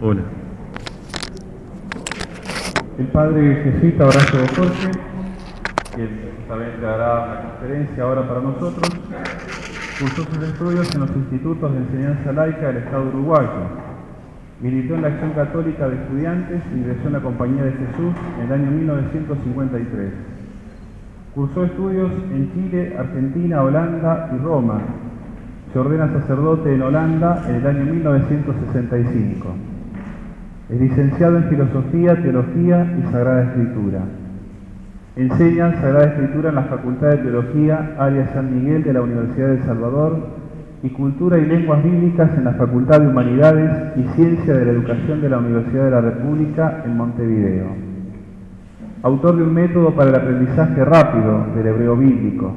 Hola. El padre jesuita Horacio Jorge, quien justamente hará una conferencia ahora para nosotros, cursó sus estudios en los institutos de enseñanza laica del Estado uruguayo. Militó en la Acción Católica de Estudiantes y ingresó en la Compañía de Jesús en el año 1953. Cursó estudios en Chile, Argentina, Holanda y Roma. Se ordena sacerdote en Holanda en el año 1965. Es licenciado en Filosofía, Teología y Sagrada Escritura. Enseña Sagrada Escritura en la Facultad de Teología, área San Miguel de la Universidad de Salvador y Cultura y Lenguas Bíblicas en la Facultad de Humanidades y Ciencia de la Educación de la Universidad de la República en Montevideo. Autor de un método para el aprendizaje rápido del hebreo bíblico.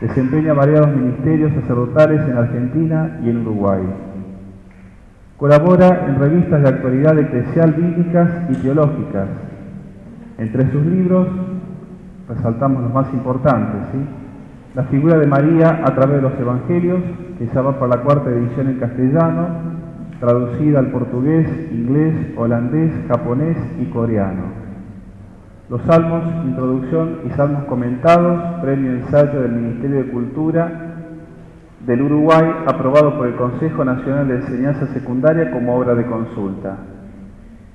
Desempeña variados ministerios sacerdotales en Argentina y en Uruguay. Colabora en revistas de actualidad eclesial bíblicas y teológicas. Entre sus libros resaltamos los más importantes. La figura de María a través de los Evangelios, que ya va para la cuarta edición en castellano, traducida al portugués, inglés, holandés, japonés y coreano. Los salmos, introducción y salmos comentados, premio ensayo del Ministerio de Cultura del Uruguay, aprobado por el Consejo Nacional de Enseñanza Secundaria como obra de consulta.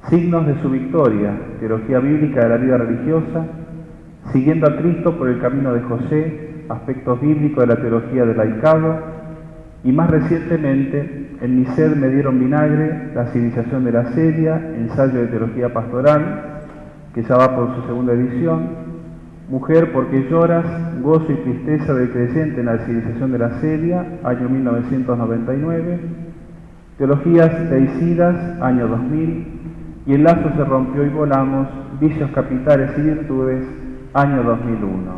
Signos de su victoria, teología bíblica de la vida religiosa, siguiendo a Cristo por el camino de José, aspectos bíblicos de la teología del laicado, y más recientemente, en mi ser me dieron vinagre, la civilización de la sedia, ensayo de teología pastoral, que ya va por su segunda edición, Mujer, porque lloras, gozo y tristeza del creyente en la civilización de la sedia, año 1999, Teologías Teicidas, año 2000, y el lazo se rompió y volamos, vicios capitales y virtudes, año 2001.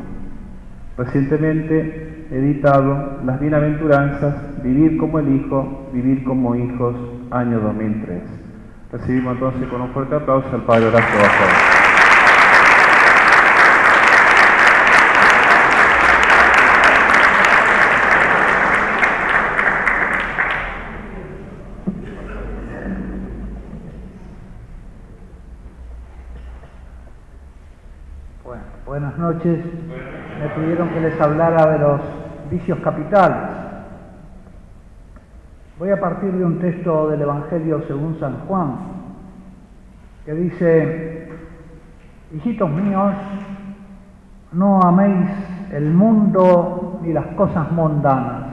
Recientemente editado Las Bienaventuranzas, Vivir como el Hijo, Vivir como Hijos, año 2003. Recibimos entonces con un fuerte aplauso al Padre Horacio Bajón. Bueno, buenas noches. Me pidieron de los vicios capitales. Voy a partir de un texto del Evangelio según San Juan, que dice, hijitos míos, no améis el mundo ni las cosas mundanas.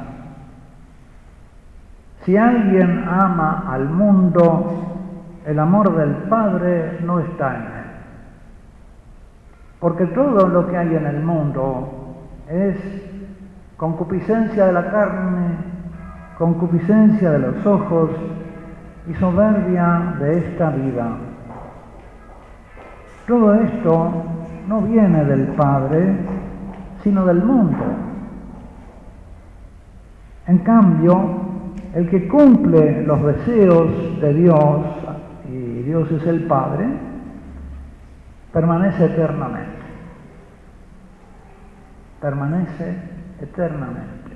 Si alguien ama al mundo, el amor del Padre no está en él. Porque todo lo que hay en el mundo es concupiscencia de la carne, concupiscencia de los ojos y soberbia de esta vida. Todo esto no viene del Padre, sino del mundo. En cambio, el que cumple los deseos de Dios, y Dios es el Padre, permanece eternamente. Permanece eternamente.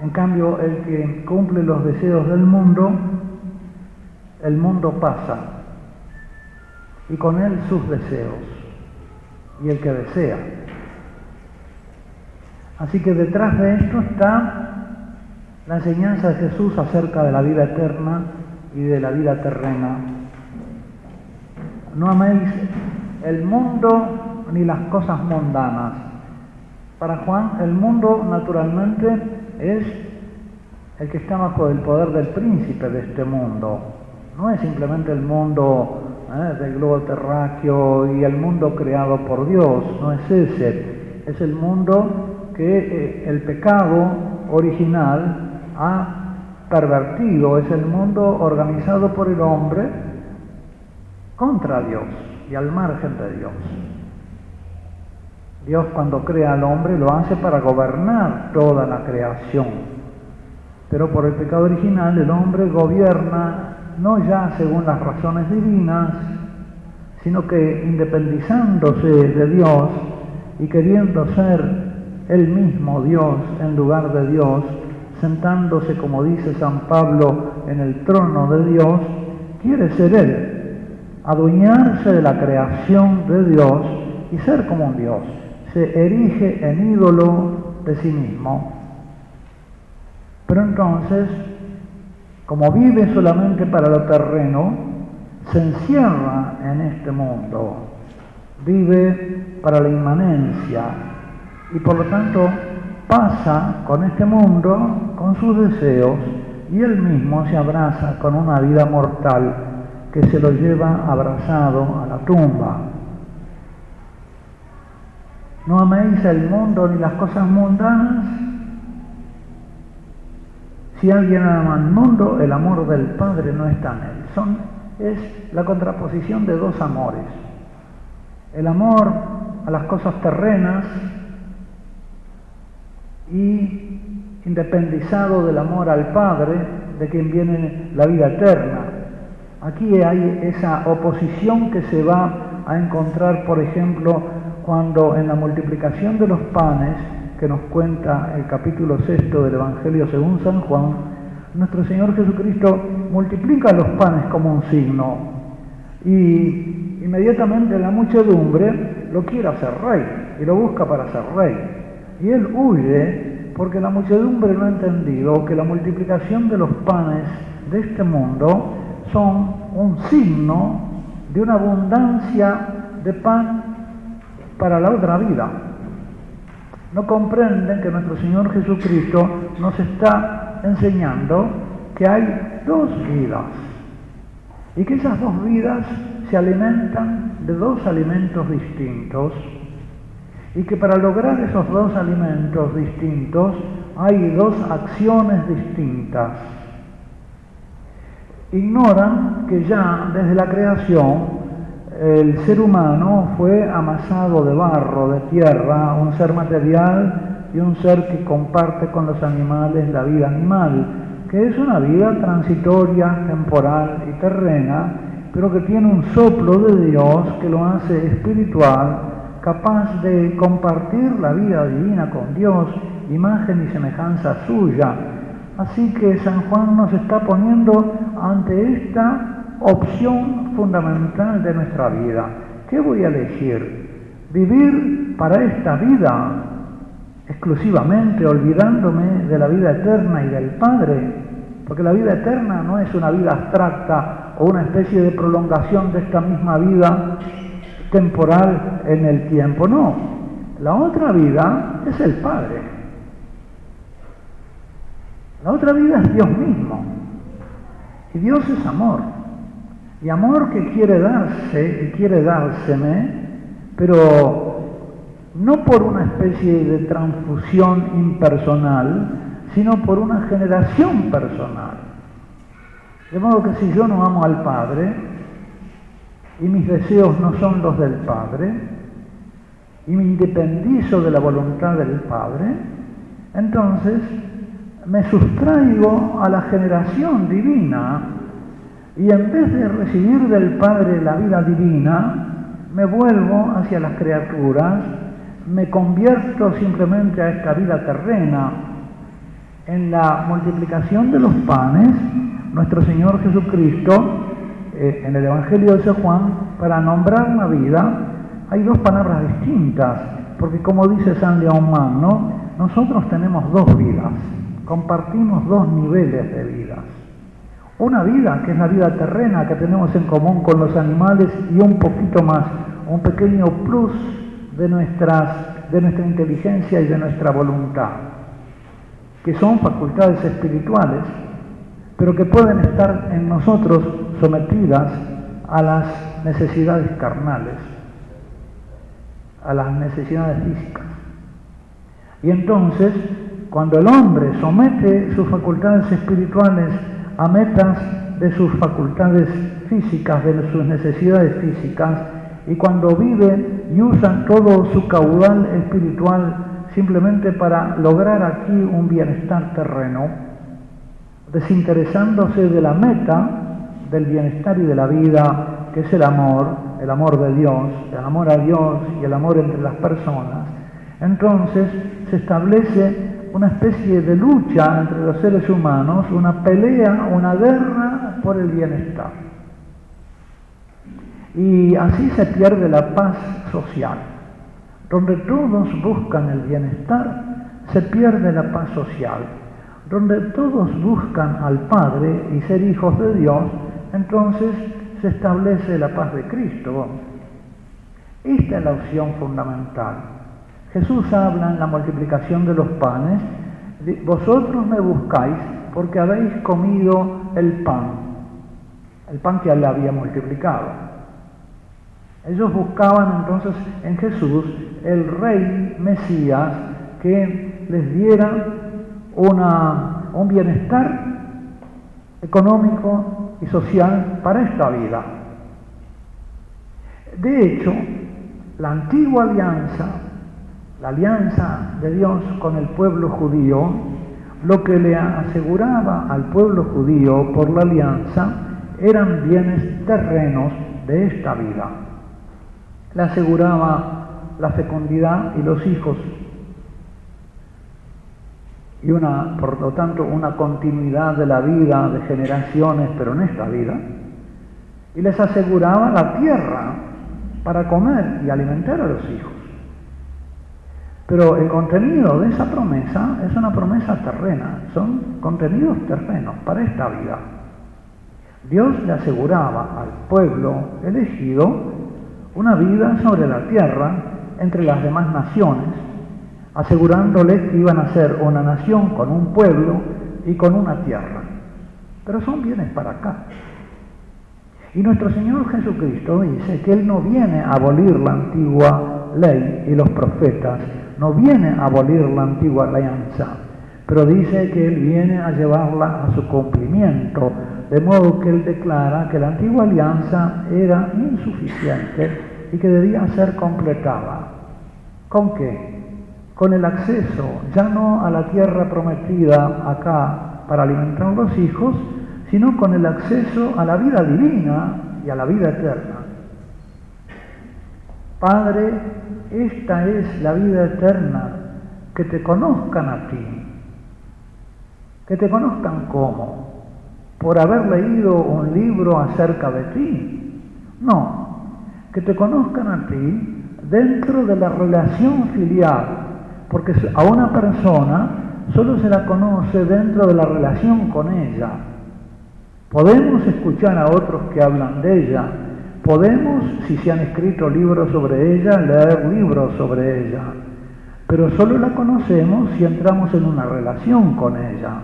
En cambio, el que cumple los deseos del mundo, el mundo pasa y con él sus deseos y el que desea. Así que detrás de esto está la enseñanza de Jesús acerca de la vida eterna y de la vida terrena no améis el mundo ni las cosas mundanas. Para Juan, el mundo naturalmente es el que está bajo el poder del príncipe de este mundo. No es simplemente el mundo ¿eh? del globo terráqueo y el mundo creado por Dios, no es ese. Es el mundo que eh, el pecado original ha pervertido, es el mundo organizado por el hombre contra Dios y al margen de Dios. Dios cuando crea al hombre lo hace para gobernar toda la creación. Pero por el pecado original el hombre gobierna no ya según las razones divinas, sino que independizándose de Dios y queriendo ser él mismo Dios en lugar de Dios, sentándose, como dice San Pablo, en el trono de Dios, quiere ser Él, adueñarse de la creación de Dios y ser como un Dios. Se erige en ídolo de sí mismo. Pero entonces, como vive solamente para lo terreno, se encierra en este mundo, vive para la inmanencia y por lo tanto pasa con este mundo, con sus deseos, y él mismo se abraza con una vida mortal que se lo lleva abrazado a la tumba. No améis el mundo ni las cosas mundanas. Si alguien ama el mundo, el amor del Padre no está en él. Es la contraposición de dos amores. El amor a las cosas terrenas y independizado del amor al Padre, de quien viene la vida eterna. Aquí hay esa oposición que se va a encontrar, por ejemplo, cuando en la multiplicación de los panes, que nos cuenta el capítulo sexto del Evangelio según San Juan, nuestro Señor Jesucristo multiplica los panes como un signo y inmediatamente la muchedumbre lo quiere hacer rey y lo busca para ser rey. Y él huye porque la muchedumbre no ha entendido que la multiplicación de los panes de este mundo son un signo de una abundancia de pan para la otra vida. No comprenden que nuestro Señor Jesucristo nos está enseñando que hay dos vidas y que esas dos vidas se alimentan de dos alimentos distintos y que para lograr esos dos alimentos distintos hay dos acciones distintas. Ignoran que ya desde la creación el ser humano fue amasado de barro, de tierra, un ser material y un ser que comparte con los animales la vida animal, que es una vida transitoria, temporal y terrena, pero que tiene un soplo de Dios que lo hace espiritual capaz de compartir la vida divina con Dios, imagen y semejanza suya. Así que San Juan nos está poniendo ante esta opción fundamental de nuestra vida. ¿Qué voy a elegir? ¿Vivir para esta vida exclusivamente olvidándome de la vida eterna y del Padre? Porque la vida eterna no es una vida abstracta o una especie de prolongación de esta misma vida temporal en el tiempo, no. La otra vida es el Padre. La otra vida es Dios mismo. Y Dios es amor. Y amor que quiere darse y quiere dárseme, pero no por una especie de transfusión impersonal, sino por una generación personal. De modo que si yo no amo al Padre, y mis deseos no son los del Padre, y me independizo de la voluntad del Padre, entonces me sustraigo a la generación divina y en vez de recibir del Padre la vida divina, me vuelvo hacia las criaturas, me convierto simplemente a esta vida terrena. En la multiplicación de los panes, nuestro Señor Jesucristo eh, en el Evangelio de San Juan, para nombrar la vida, hay dos palabras distintas, porque como dice San León Magno, nosotros tenemos dos vidas, compartimos dos niveles de vidas. Una vida, que es la vida terrena que tenemos en común con los animales, y un poquito más, un pequeño plus de, nuestras, de nuestra inteligencia y de nuestra voluntad, que son facultades espirituales pero que pueden estar en nosotros sometidas a las necesidades carnales, a las necesidades físicas. Y entonces, cuando el hombre somete sus facultades espirituales a metas de sus facultades físicas, de sus necesidades físicas, y cuando vive y usa todo su caudal espiritual simplemente para lograr aquí un bienestar terreno, desinteresándose de la meta del bienestar y de la vida, que es el amor, el amor de Dios, el amor a Dios y el amor entre las personas, entonces se establece una especie de lucha entre los seres humanos, una pelea, una guerra por el bienestar. Y así se pierde la paz social. Donde todos buscan el bienestar, se pierde la paz social. Donde todos buscan al Padre y ser hijos de Dios, entonces se establece la paz de Cristo. Esta es la opción fundamental. Jesús habla en la multiplicación de los panes, vosotros me buscáis porque habéis comido el pan, el pan que él había multiplicado. Ellos buscaban entonces en Jesús el rey Mesías que les diera una, un bienestar económico y social para esta vida. De hecho, la antigua alianza, la alianza de Dios con el pueblo judío, lo que le aseguraba al pueblo judío por la alianza eran bienes terrenos de esta vida. Le aseguraba la fecundidad y los hijos. Y una, por lo tanto, una continuidad de la vida de generaciones, pero en esta vida, y les aseguraba la tierra para comer y alimentar a los hijos. Pero el contenido de esa promesa es una promesa terrena, son contenidos terrenos para esta vida. Dios le aseguraba al pueblo elegido una vida sobre la tierra entre las demás naciones, asegurándoles que iban a ser una nación con un pueblo y con una tierra. Pero son bienes para acá. Y nuestro Señor Jesucristo dice que Él no viene a abolir la antigua ley y los profetas, no viene a abolir la antigua alianza, pero dice que Él viene a llevarla a su cumplimiento, de modo que él declara que la antigua alianza era insuficiente y que debía ser completada. ¿Con qué? Con el acceso ya no a la tierra prometida acá para alimentar a los hijos, sino con el acceso a la vida divina y a la vida eterna. Padre, esta es la vida eterna, que te conozcan a ti, que te conozcan como por haber leído un libro acerca de ti. No, que te conozcan a ti dentro de la relación filial, porque a una persona solo se la conoce dentro de la relación con ella. Podemos escuchar a otros que hablan de ella, podemos, si se han escrito libros sobre ella, leer libros sobre ella, pero solo la conocemos si entramos en una relación con ella.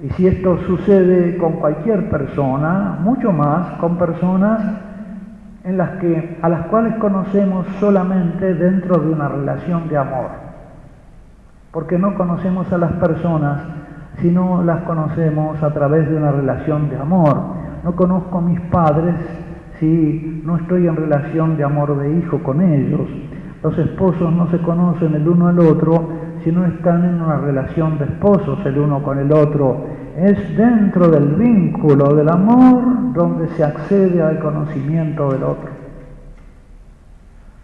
Y si esto sucede con cualquier persona, mucho más con personas en las que, a las cuales conocemos solamente dentro de una relación de amor. Porque no conocemos a las personas, sino las conocemos a través de una relación de amor. No conozco a mis padres si no estoy en relación de amor de hijo con ellos. Los esposos no se conocen el uno al otro si no están en una relación de esposos el uno con el otro. Es dentro del vínculo del amor donde se accede al conocimiento del otro.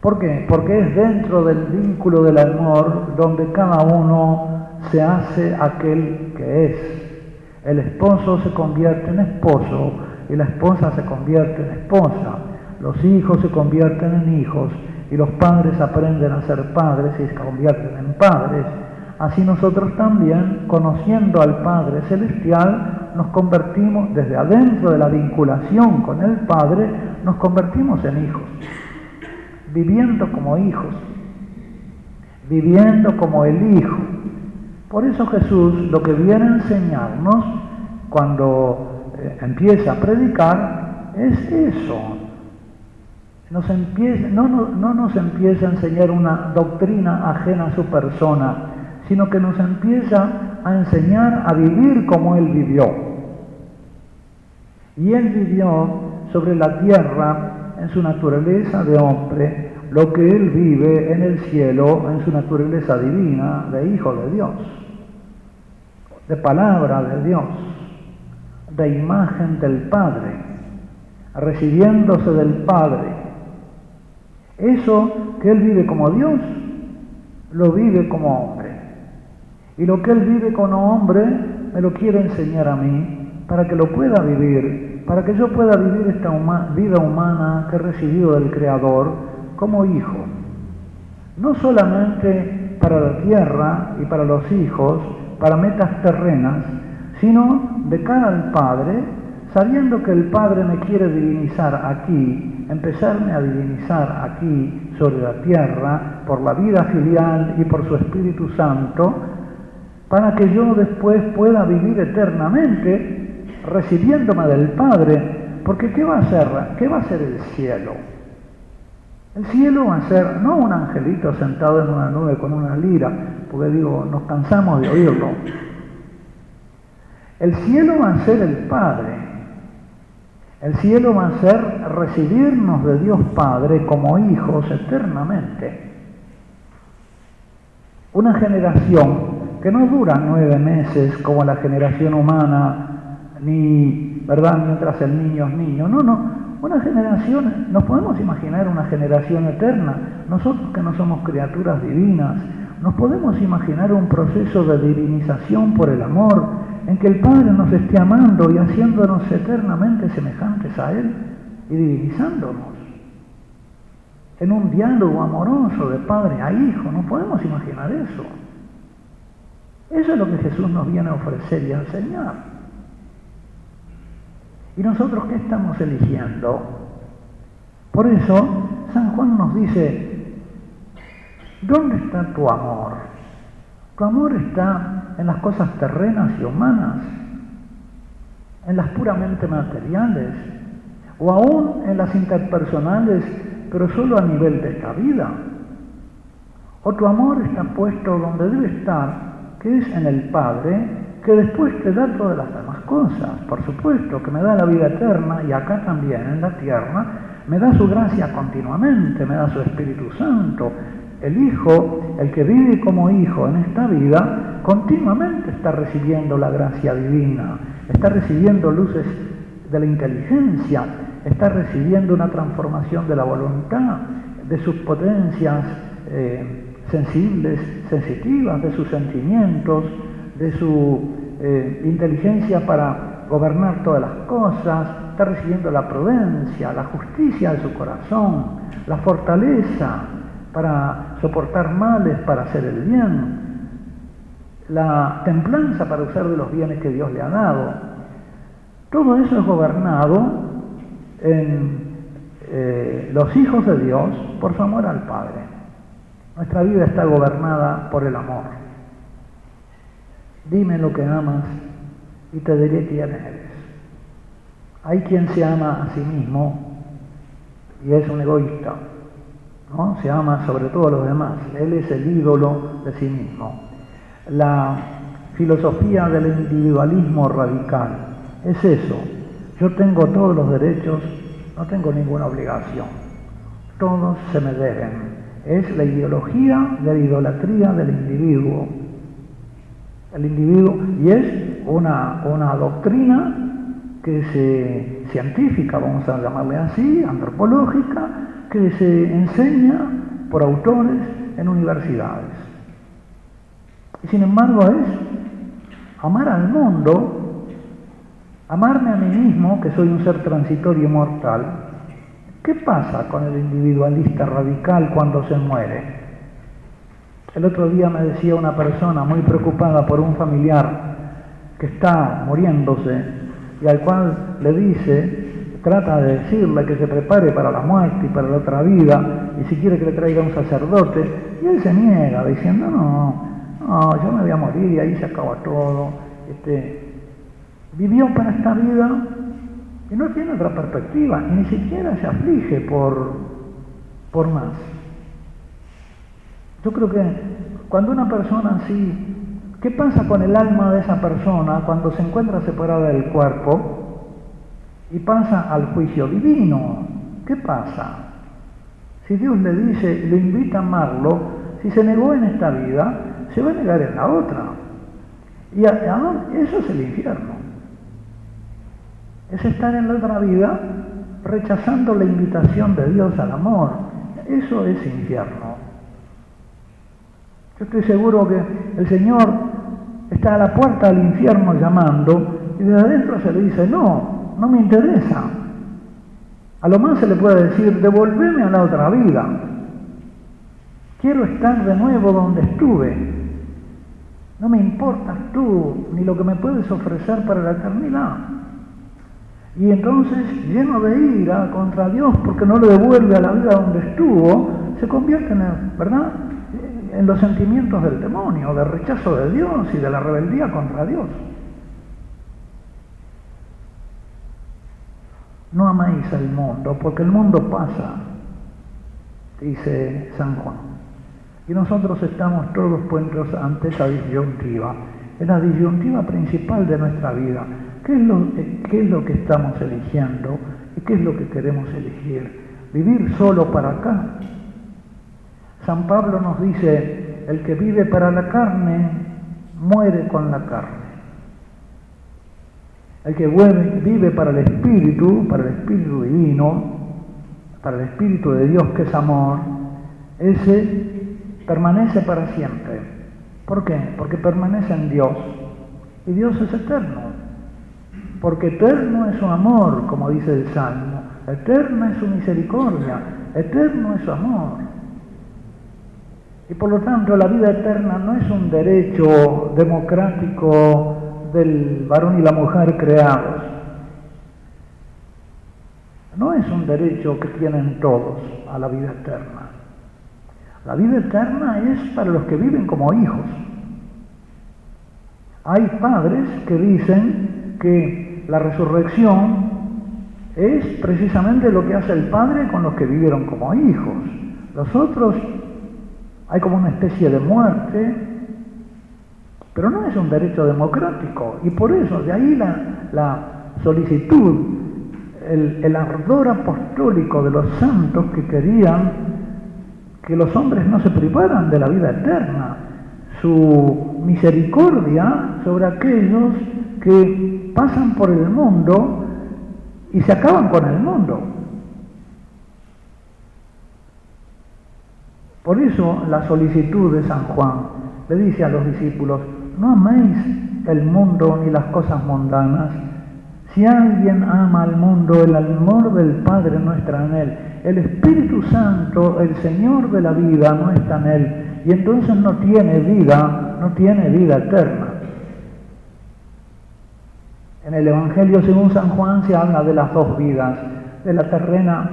¿Por qué? Porque es dentro del vínculo del amor donde cada uno se hace aquel que es. El esposo se convierte en esposo y la esposa se convierte en esposa. Los hijos se convierten en hijos y los padres aprenden a ser padres y se convierten en padres, así nosotros también, conociendo al Padre Celestial, nos convertimos desde adentro de la vinculación con el Padre, nos convertimos en hijos, viviendo como hijos, viviendo como el Hijo. Por eso Jesús lo que viene a enseñarnos cuando empieza a predicar es eso, nos no, no nos empieza a enseñar una doctrina ajena a su persona, sino que nos empieza a enseñar a vivir como Él vivió. Y Él vivió sobre la tierra en su naturaleza de hombre, lo que Él vive en el cielo en su naturaleza divina de Hijo de Dios, de palabra de Dios, de imagen del Padre, recibiéndose del Padre eso que él vive como Dios, lo vive como hombre. Y lo que Él vive como hombre me lo quiere enseñar a mí para que lo pueda vivir, para que yo pueda vivir esta vida humana que he recibido del Creador como hijo. No solamente para la tierra y para los hijos, para metas terrenas, sino de cara al Padre, sabiendo que el Padre me quiere divinizar aquí, empezarme a divinizar aquí sobre la tierra por la vida filial y por su Espíritu Santo, para que yo después pueda vivir eternamente recibiéndome del Padre, porque ¿qué va a ser? ¿Qué va a ser el cielo? El cielo va a ser no un angelito sentado en una nube con una lira, porque digo, nos cansamos de oírlo. El cielo va a ser el Padre. El cielo va a ser recibirnos de Dios Padre como hijos eternamente. Una generación que no dura nueve meses como la generación humana, ni, ¿verdad?, mientras el niño es niño. No, no. Una generación, nos podemos imaginar una generación eterna. Nosotros que no somos criaturas divinas, nos podemos imaginar un proceso de divinización por el amor, en que el Padre nos esté amando y haciéndonos eternamente semejantes a Él y divinizándonos. En un diálogo amoroso de padre a hijo, no podemos imaginar eso. Eso es lo que Jesús nos viene a ofrecer y a enseñar. ¿Y nosotros qué estamos eligiendo? Por eso San Juan nos dice, ¿dónde está tu amor? Tu amor está en las cosas terrenas y humanas, en las puramente materiales, o aún en las interpersonales, pero solo a nivel de esta vida. O tu amor está puesto donde debe estar, que es en el Padre, que después te da todas las demás cosas. Por supuesto, que me da la vida eterna y acá también en la tierra, me da su gracia continuamente, me da su Espíritu Santo. El Hijo, el que vive como hijo en esta vida, continuamente está recibiendo la gracia divina, está recibiendo luces de la inteligencia, está recibiendo una transformación de la voluntad, de sus potencias. Eh, sensibles, sensitivas de sus sentimientos, de su eh, inteligencia para gobernar todas las cosas, está recibiendo la prudencia, la justicia de su corazón, la fortaleza para soportar males, para hacer el bien, la templanza para usar de los bienes que Dios le ha dado. Todo eso es gobernado en eh, los hijos de Dios por su amor al Padre. Nuestra vida está gobernada por el amor. Dime lo que amas y te diré quién eres. Hay quien se ama a sí mismo y es un egoísta, ¿no? Se ama sobre todo a los demás. Él es el ídolo de sí mismo. La filosofía del individualismo radical es eso. Yo tengo todos los derechos, no tengo ninguna obligación. Todos se me deben es la ideología de la idolatría del individuo. El individuo, y es una, una doctrina que se, científica, vamos a llamarle así, antropológica, que se enseña por autores en universidades. Y sin embargo es amar al mundo, amarme a mí mismo, que soy un ser transitorio y mortal, ¿Qué pasa con el individualista radical cuando se muere? El otro día me decía una persona muy preocupada por un familiar que está muriéndose y al cual le dice, trata de decirle que se prepare para la muerte y para la otra vida y si quiere que le traiga un sacerdote y él se niega diciendo, no, no, yo me voy a morir y ahí se acaba todo. Este, vivió para esta vida y no tiene otra perspectiva ni siquiera se aflige por, por más. Yo creo que cuando una persona así, ¿qué pasa con el alma de esa persona cuando se encuentra separada del cuerpo y pasa al juicio divino? ¿Qué pasa? Si Dios le dice, le invita a amarlo, si se negó en esta vida, se va a negar en la otra. Y eso es el infierno es estar en la otra vida rechazando la invitación de Dios al amor. Eso es infierno. Yo estoy seguro que el Señor está a la puerta del infierno llamando y de adentro se le dice, no, no me interesa. A lo más se le puede decir, devolveme a la otra vida. Quiero estar de nuevo donde estuve. No me importas tú ni lo que me puedes ofrecer para la eternidad. Y entonces, lleno de ira contra Dios porque no lo devuelve a la vida donde estuvo, se convierte en, ¿verdad? en los sentimientos del demonio, de rechazo de Dios y de la rebeldía contra Dios. No amáis al mundo, porque el mundo pasa, dice San Juan. Y nosotros estamos todos puestos ante esa disyuntiva. Es la disyuntiva principal de nuestra vida. ¿Qué es, lo, ¿Qué es lo que estamos eligiendo? ¿Y qué es lo que queremos elegir? ¿Vivir solo para acá? San Pablo nos dice, el que vive para la carne, muere con la carne. El que vive para el Espíritu, para el Espíritu Divino, para el Espíritu de Dios que es amor, ese permanece para siempre. ¿Por qué? Porque permanece en Dios. Y Dios es eterno. Porque eterno es su amor, como dice el Salmo. Eterna es su misericordia. Eterno es su amor. Y por lo tanto la vida eterna no es un derecho democrático del varón y la mujer creados. No es un derecho que tienen todos a la vida eterna. La vida eterna es para los que viven como hijos. Hay padres que dicen que la resurrección es precisamente lo que hace el padre con los que vivieron como hijos. Los otros hay como una especie de muerte pero no es un derecho democrático y por eso, de ahí la, solicitud, el, el ardor apostólico de los santos que querían que los hombres no se privaran de la vida eterna, su misericordia sobre aquellos que pasan por el mundo y se acaban con el mundo. Por eso la solicitud de San Juan le dice a los discípulos, no améis el mundo ni las cosas mundanas. Si alguien ama al mundo, el amor del Padre no está en él. El Espíritu Santo, el Señor de la vida, no está en él. Y entonces no tiene vida, no tiene vida eterna. En el Evangelio según San Juan se habla de las dos vidas, de la terrena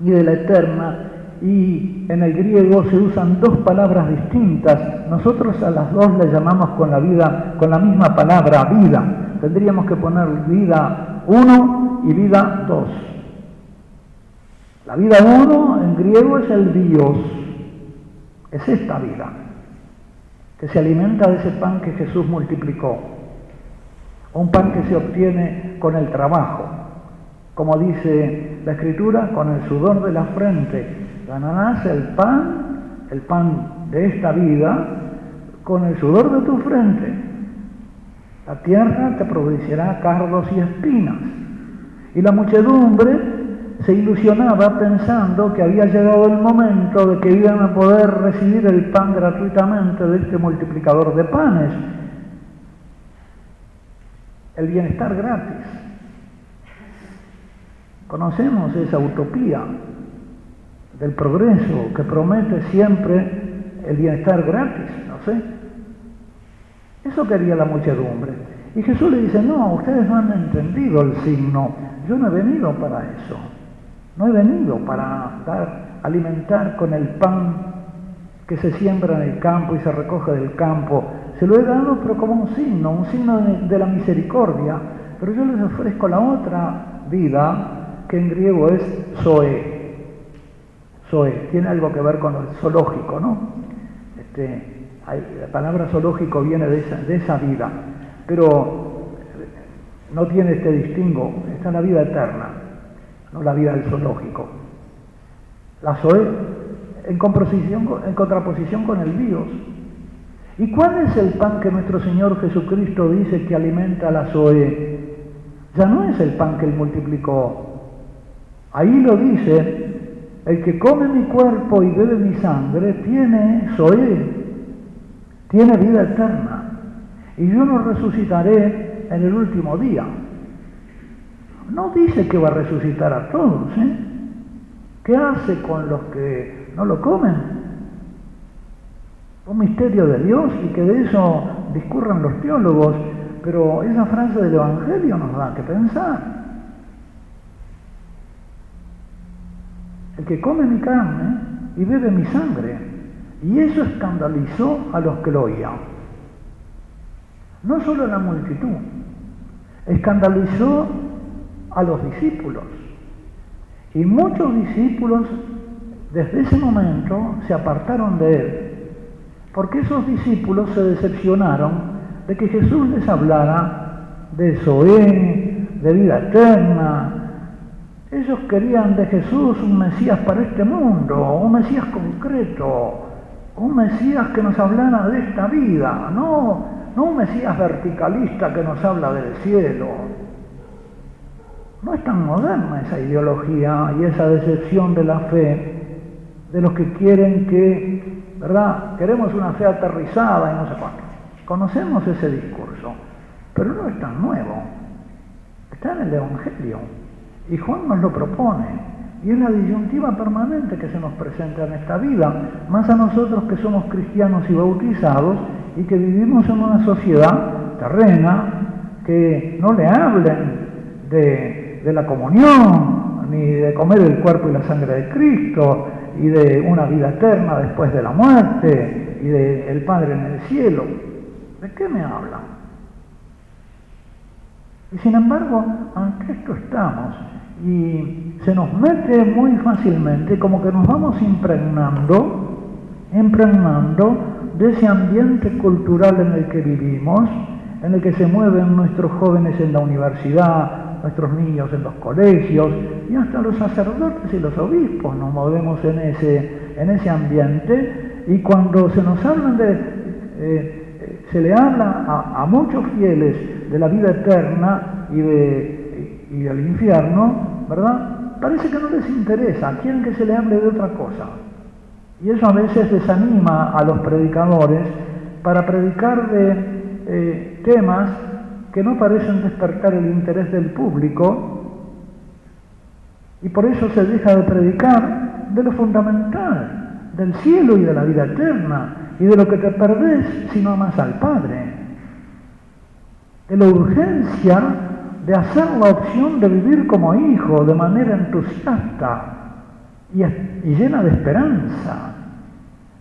y de la eterna, y en el griego se usan dos palabras distintas. Nosotros a las dos le llamamos con la misma palabra, vida. Tendríamos que poner vida uno y vida dos. La vida uno en griego es el Dios, es esta vida, que se alimenta de ese pan que Jesús multiplicó, un pan que se obtiene con el trabajo, como dice la Escritura, con el sudor de la frente, ganarás el pan, el pan de esta vida, con el sudor de tu frente. La tierra te producirá cardos y espinas. Y la muchedumbre se ilusionaba pensando que había llegado el momento de que iban a poder recibir el pan gratuitamente de este multiplicador de panes. El bienestar gratis. Conocemos esa utopía del progreso que promete siempre el bienestar gratis, no sé. Eso quería la muchedumbre. Y Jesús le dice, no, ustedes no han entendido el signo. Yo no he venido para eso. No he venido para dar, alimentar con el pan que se siembra en el campo y se recoge del campo. Se lo he dado, pero como un signo, un signo de, la misericordia. Pero yo les ofrezco la otra vida, que en griego es Zoe, tiene algo que ver con el zoológico, ¿no? Este, la palabra zoológico viene de esa, de esa vida, pero no tiene este distingo, está la vida eterna, no la vida del zoológico. La Zoe en, en contraposición con el Dios. ¿Y cuál es el pan que nuestro Señor Jesucristo dice que alimenta a la Zoe? Ya no es el pan que Él multiplicó. Ahí lo dice el que come mi cuerpo y bebe mi sangre tiene Zoé, tiene vida eterna. y yo no resucitaré en el último día. No dice que va a resucitar a todos, ¿eh? ¿Qué hace con los que no lo comen? Un misterio de Dios y que de eso discurran los teólogos, pero esa frase del Evangelio nos da que pensar. El que come mi carne y bebe mi sangre, y eso escandalizó a los que lo oían. No solo a la multitud, escandalizó a los discípulos. Y muchos discípulos desde ese momento se apartaron de él, porque esos discípulos se decepcionaron de que Jesús les hablara de Zoé, de vida eterna. Ellos querían de Jesús un Mesías para este mundo, un Mesías concreto, un Mesías que nos hablara de esta vida, no, no un Mesías verticalista que nos habla del cielo. No es tan moderna esa ideología y esa decepción de la fe de los que quieren que, ¿verdad? Queremos una fe aterrizada y no sé cuánto. Conocemos ese discurso, pero no es tan nuevo. Está en el Evangelio y Juan nos lo propone. Y es la disyuntiva permanente que se nos presenta en esta vida, más a nosotros que somos cristianos y bautizados y que vivimos en una sociedad terrena que no le hablen de la comunión, ni de comer el cuerpo y la sangre de Cristo, y de una vida eterna después de la muerte, y de el Padre en el cielo. ¿De qué me hablan? Y sin embargo, ante esto estamos, y se nos mete muy fácilmente, como que nos vamos impregnando, impregnando de ese ambiente cultural en el que vivimos, en el que se mueven nuestros jóvenes en la universidad, nuestros niños en los colegios y hasta los sacerdotes y los obispos nos movemos en ese, en ese ambiente y cuando se nos hablan de, eh, se le habla a, muchos fieles de la vida eterna y, de, y del infierno, ¿verdad? Parece que no les interesa, quieren que se le hable de otra cosa. Y eso a veces desanima a los predicadores para predicar de eh, temas que no parecen despertar el interés del público y por eso se deja de predicar de lo fundamental, del cielo y de la vida eterna y de lo que te perdés si no amas al Padre, de la urgencia de hacer la opción de vivir como hijo de manera entusiasta y, llena de esperanza.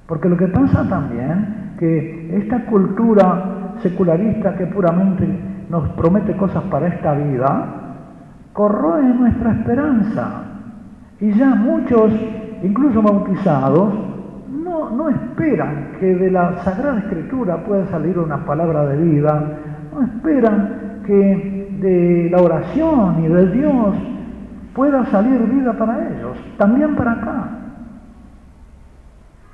Porque lo que pasa también, que esta cultura secularista que puramente nos promete cosas para esta vida, corroe nuestra esperanza. Y ya muchos, incluso bautizados, no, no esperan que de la Sagrada Escritura pueda salir una palabra de vida, no esperan que de la oración y de Dios pueda salir vida para ellos, también para acá.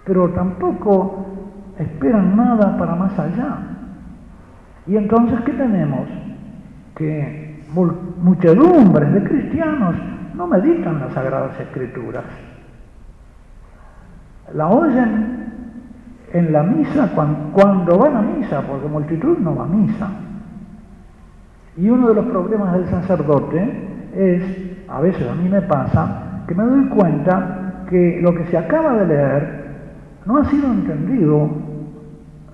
Pero tampoco esperan nada para más allá. Y entonces, ¿qué tenemos? Que muchedumbres de cristianos no meditan las Sagradas Escrituras. La oyen en la misa cuando, van a misa, porque multitud no va a misa. Y uno de los problemas del sacerdote es, a veces a mí me pasa, que me doy cuenta que lo que se acaba de leer no ha sido entendido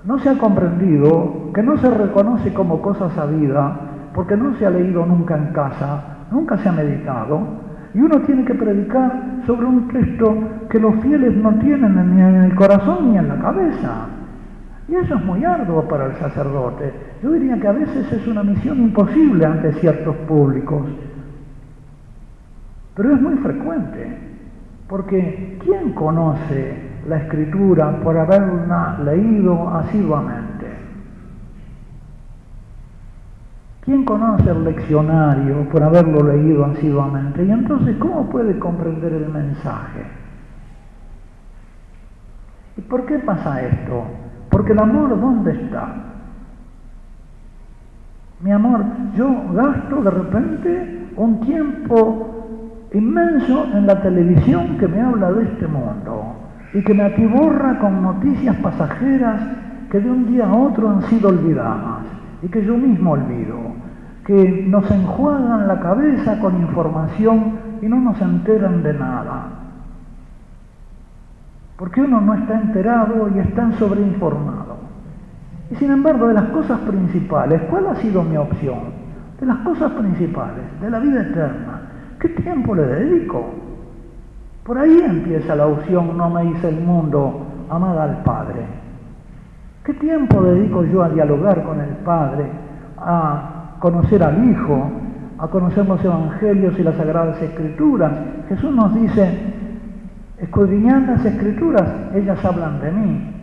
no se ha comprendido, que no se reconoce como cosa sabida, porque no se ha leído nunca en casa, nunca se ha meditado, y uno tiene que predicar sobre un texto que los fieles no tienen ni en el corazón ni en la cabeza. Y eso es muy arduo para el sacerdote. Yo diría que a veces es una misión imposible ante ciertos públicos. Pero es muy frecuente, porque ¿quién conoce la escritura por haberla leído asiduamente. ¿Quién conoce el leccionario por haberlo leído asiduamente? Y entonces, ¿cómo puede comprender el mensaje? ¿Y por qué pasa esto? Porque el amor, ¿dónde está? Mi amor, yo gasto de repente un tiempo inmenso en la televisión que me habla de este mundo y que me atiborra con noticias pasajeras que de un día a otro han sido olvidadas y que yo mismo olvido, que nos enjuagan la cabeza con información y no nos enteran de nada. Porque uno no está enterado y está sobreinformado. Y sin embargo, de las cosas principales, ¿cuál ha sido mi opción? De las cosas principales, de la vida eterna, ¿qué tiempo le dedico? Por ahí empieza la opción, no me hice el mundo, amada al Padre. ¿Qué tiempo dedico yo a dialogar con el Padre, a conocer al Hijo, a conocer los Evangelios y las Sagradas Escrituras? Jesús nos dice, escudriñad las Escrituras, ellas hablan de mí.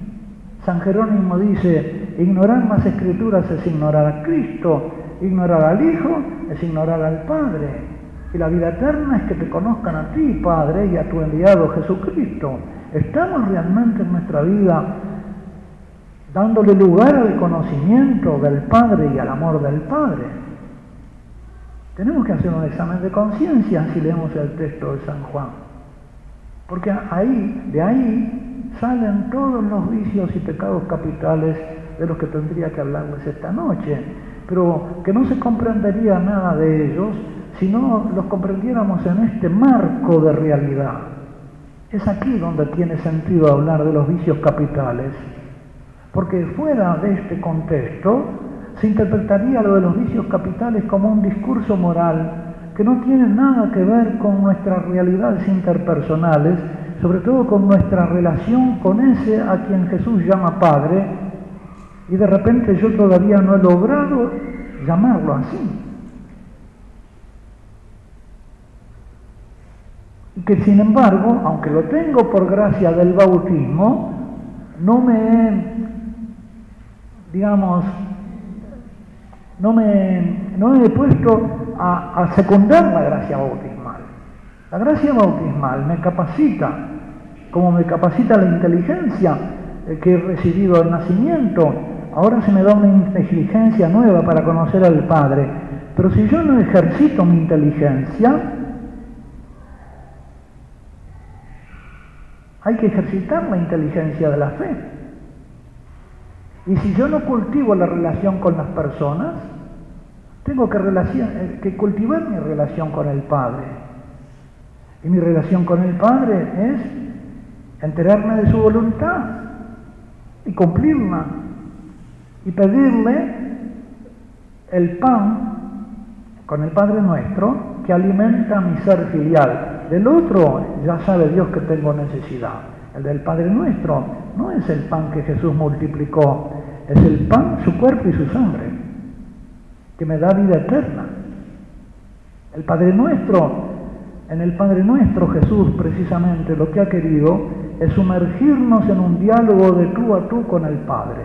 San Jerónimo dice, ignorar las Escrituras es ignorar a Cristo, ignorar al Hijo es ignorar al Padre. Y la vida eterna es que te conozcan a ti, Padre, y a tu enviado Jesucristo. ¿Estamos realmente en nuestra vida dándole lugar al conocimiento del Padre y al amor del Padre? Tenemos que hacer un examen de conciencia si leemos el texto de San Juan. Porque ahí, de ahí, salen todos los vicios y pecados capitales de los que tendría que hablarles esta noche, pero que no se comprendería nada de ellos si no los comprendiéramos en este marco de realidad. Es aquí donde tiene sentido hablar de los vicios capitales, porque fuera de este contexto se interpretaría lo de los vicios capitales como un discurso moral que no tiene nada que ver con nuestras realidades interpersonales, sobre todo con nuestra relación con ese a quien Jesús llama Padre, y de repente yo todavía no he logrado llamarlo así. Y que sin embargo, aunque lo tengo por gracia del bautismo, no me digamos, no me, no he puesto a, secundar la gracia bautismal. La gracia bautismal me capacita, como me capacita la inteligencia que he recibido al nacimiento. Ahora se me da una inteligencia nueva para conocer al Padre. Pero si yo no ejercito mi inteligencia, Hay que ejercitar la inteligencia de la fe. Y si yo no cultivo la relación con las personas, tengo que, eh, que cultivar mi relación con el Padre. Y mi relación con el Padre es enterarme de su voluntad y cumplirla y pedirle el pan con el Padre nuestro que alimenta mi ser filial. Del otro ya sabe Dios que tengo necesidad. El del Padre nuestro no es el pan que Jesús multiplicó, es el pan, su cuerpo y su sangre, que me da vida eterna. El Padre nuestro, en el Padre nuestro Jesús precisamente lo que ha querido es sumergirnos en un diálogo de tú a tú con el Padre.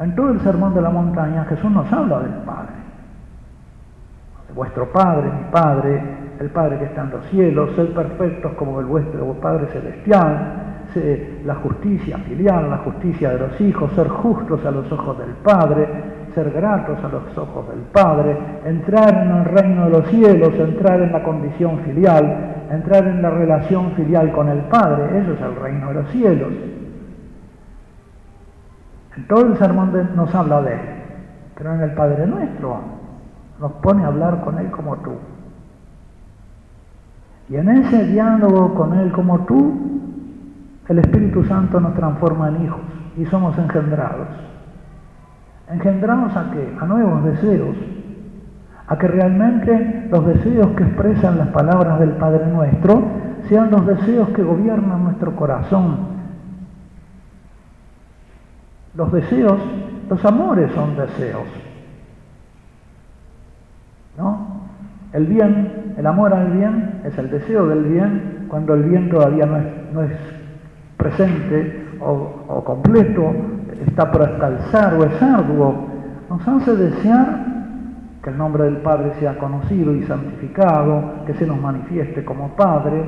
En todo el sermón de la montaña Jesús nos habla del Padre. Vuestro Padre, mi Padre, el Padre que está en los cielos, ser perfectos como el vuestro Padre Celestial, la justicia filial, la justicia de los hijos, ser justos a los ojos del Padre, ser gratos a los ojos del Padre, entrar en el reino de los cielos, entrar en la condición filial, entrar en la relación filial con el Padre, eso es el reino de los cielos. Todo el sermón nos habla de él, pero en el Padre nuestro nos pone a hablar con él como tú. Y en ese diálogo con Él como tú, el Espíritu Santo nos transforma en hijos y somos engendrados. ¿Engendrados a qué? A nuevos deseos. A que realmente los deseos que expresan las palabras del Padre nuestro sean los deseos que gobiernan nuestro corazón. Los deseos, los amores son deseos. ¿No? El bien, el amor al bien, es el deseo del bien cuando el bien todavía no es, presente o, completo, está por alcanzar o es arduo. Nos hace desear que el nombre del Padre sea conocido y santificado, que se nos manifieste como Padre,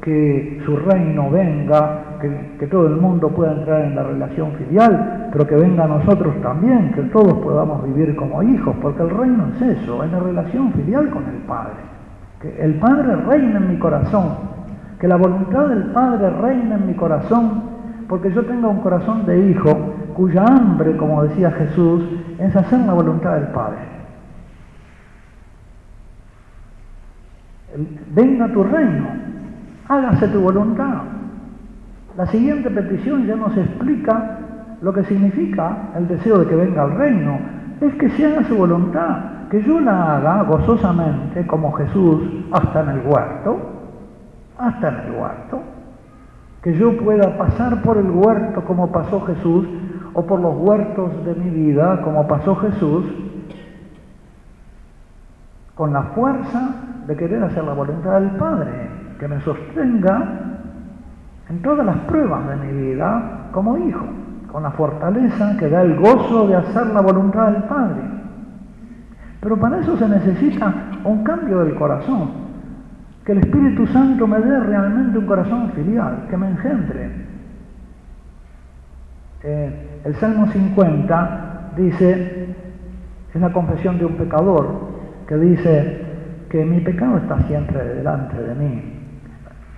que su reino venga, que, que, todo el mundo pueda entrar en la relación filial, pero que venga a nosotros también, que todos podamos vivir como hijos, porque el reino es eso, es la relación filial con el Padre. Que el Padre reina en mi corazón, que la voluntad del Padre reina en mi corazón, porque yo tenga un corazón de hijo, cuya hambre, como decía Jesús, es hacer la voluntad del Padre. Venga tu reino, hágase tu voluntad. La siguiente petición ya nos explica lo que significa el deseo de que venga el reino. Es que se haga su voluntad, que yo la haga gozosamente como Jesús hasta en el huerto, hasta en el huerto que yo pueda pasar por el huerto como pasó Jesús, o por los huertos de mi vida como pasó Jesús, con la fuerza de querer hacer la voluntad del Padre, que me sostenga en todas las pruebas de mi vida como hijo, con la fortaleza que da el gozo de hacer la voluntad del Padre. Pero para eso se necesita un cambio del corazón, que el Espíritu Santo me dé realmente un corazón filial, que me engendre. Eh, el Salmo 50 dice, es la confesión de un pecador, que dice que mi pecado está siempre delante de mí.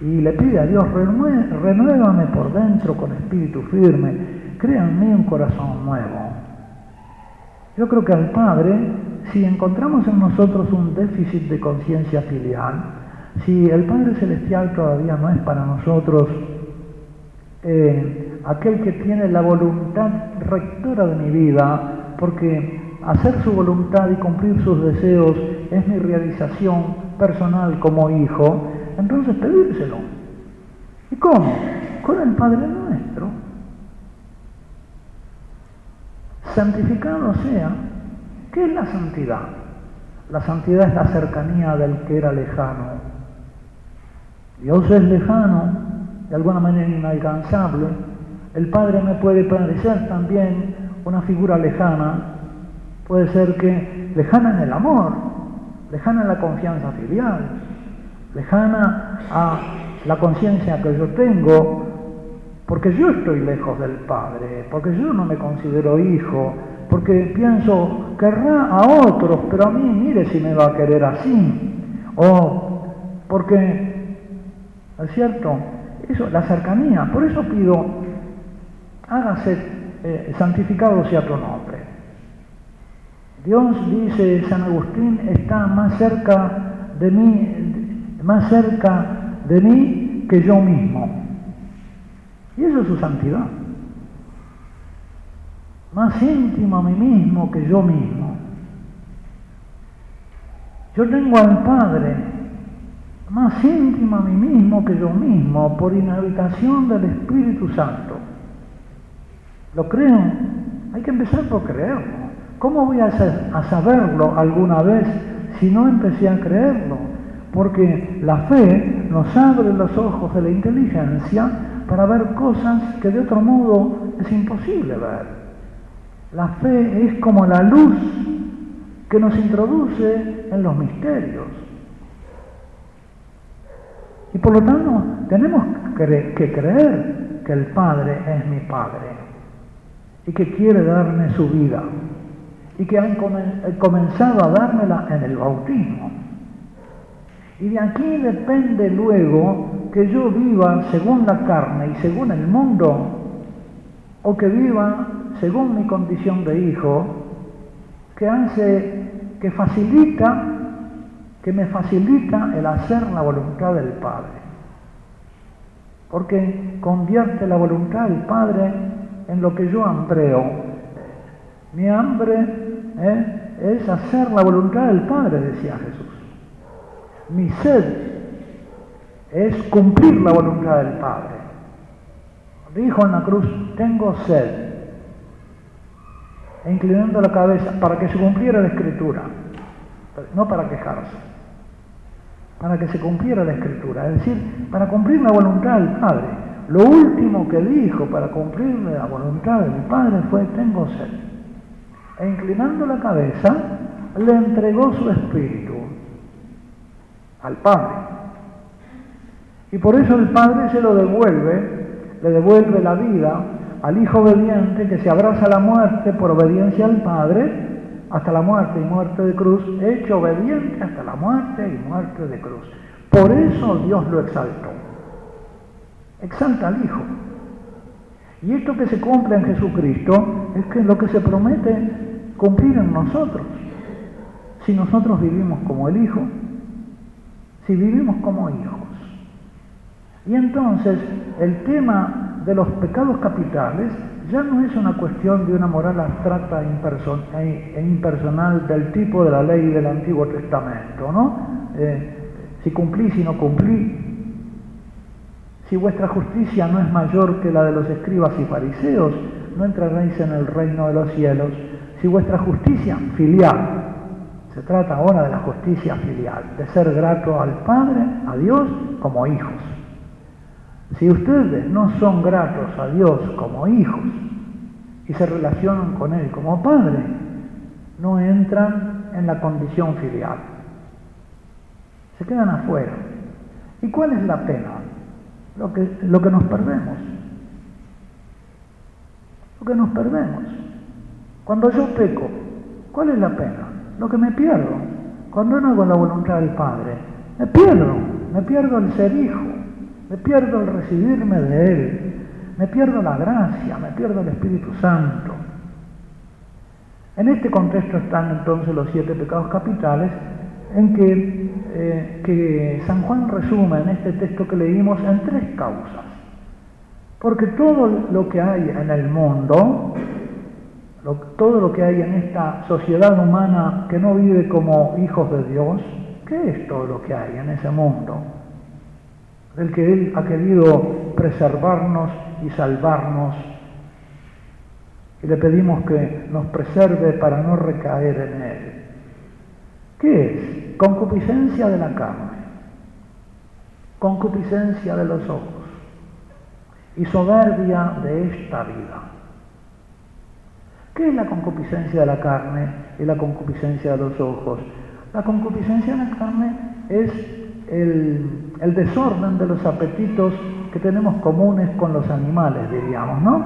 Y le pide a Dios, renuévame por dentro con espíritu firme, crea en mí un corazón nuevo. Yo creo que al Padre, si encontramos en nosotros un déficit de conciencia filial, si el Padre Celestial todavía no es para nosotros eh, aquel que tiene la voluntad rectora de mi vida, porque hacer su voluntad y cumplir sus deseos es mi realización personal como hijo, entonces pedírselo. ¿Y cómo? Con el Padre nuestro. Santificado sea. ¿Qué es la santidad? La santidad es la cercanía del que era lejano Dios es lejano, de alguna manera inalcanzable. El Padre me puede parecer también una figura lejana. Puede ser que lejana en el amor, lejana en la confianza filial, lejana a la conciencia que yo tengo, porque yo estoy lejos del Padre, porque yo no me considero hijo, porque pienso, querrá a otros, pero a mí mire si me va a querer así, o porque ¿No es cierto? Eso, la cercanía. Por eso pido, hágase, eh, santificado sea tu nombre. Dios, dice San Agustín, está más cerca de mí, más cerca de mí que yo mismo. Y eso es su santidad. Más íntimo a mí mismo que yo mismo. Yo tengo al Padre más íntimo a mí mismo que yo mismo, por inhabitación del Espíritu Santo. ¿Lo creo? Hay que empezar por creerlo. ¿Cómo voy a, saberlo alguna vez si no empecé a creerlo? Porque la fe nos abre los ojos de la inteligencia para ver cosas que de otro modo es imposible ver. La fe es como la luz que nos introduce en los misterios. Y por lo tanto tenemos que creer que el Padre es mi Padre y que quiere darme su vida y que han comenzado a dármela en el bautismo. Y de aquí depende luego que yo viva según la carne y según el mundo, o que viva según mi condición de hijo, que hace, que facilita que me facilita el hacer la voluntad del Padre. Porque convierte la voluntad del Padre en lo que yo hambreo. Mi hambre ¿eh? es hacer la voluntad del Padre, decía Jesús. Mi sed es cumplir la voluntad del Padre. Dijo en la cruz, tengo sed. E inclinando la cabeza para que se cumpliera la escritura, no para quejarse para que se cumpliera la escritura, es decir, para cumplir la voluntad del Padre. Lo último que dijo para cumplir la voluntad del Padre fue, tengo sed. E inclinando la cabeza, le entregó su espíritu al Padre. Y por eso el Padre se lo devuelve, le devuelve la vida al Hijo obediente que se abraza a la muerte por obediencia al Padre hasta la muerte y muerte de cruz, hecho obediente hasta la muerte y muerte de cruz. Por eso Dios lo exaltó. Exalta al Hijo. Y esto que se cumple en Jesucristo es que lo que se promete cumplir en nosotros. Si nosotros vivimos como el Hijo, si vivimos como hijos. Y entonces el tema de los pecados capitales ya no es una cuestión de una moral abstracta e, e impersonal del tipo de la ley del Antiguo Testamento, ¿no? Eh, si cumplí, si no cumplí, si vuestra justicia no es mayor que la de los escribas y fariseos, no entraréis en el reino de los cielos. Si vuestra justicia filial, se trata ahora de la justicia filial, de ser grato al Padre, a Dios, como hijos. Si ustedes no son gratos a Dios como hijos y se relacionan con Él como Padre, no entran en la condición filial. Se quedan afuera. ¿Y cuál es la pena? Lo que, lo que nos perdemos. Lo que nos perdemos. Cuando yo peco, ¿cuál es la pena? Lo que me pierdo. Cuando no hago la voluntad del Padre, me pierdo. Me pierdo el ser hijo me pierdo el recibirme de Él, me pierdo la gracia, me pierdo el Espíritu Santo. En este contexto están entonces los siete pecados capitales en que, eh, San Juan resume en este texto que leímos en tres causas. Porque todo lo que hay en el mundo, todo lo que hay en esta sociedad humana que no vive como hijos de Dios, ¿qué es todo lo que hay en ese mundo? Del que Él ha querido preservarnos y salvarnos. Y le pedimos que nos preserve para no recaer en Él. ¿Qué es? Concupiscencia de la carne, concupiscencia de los ojos y soberbia de esta vida. ¿Qué es la concupiscencia de la carne y la concupiscencia de los ojos? La concupiscencia de la carne es el, desorden de los apetitos que tenemos comunes con los animales, diríamos, ¿no?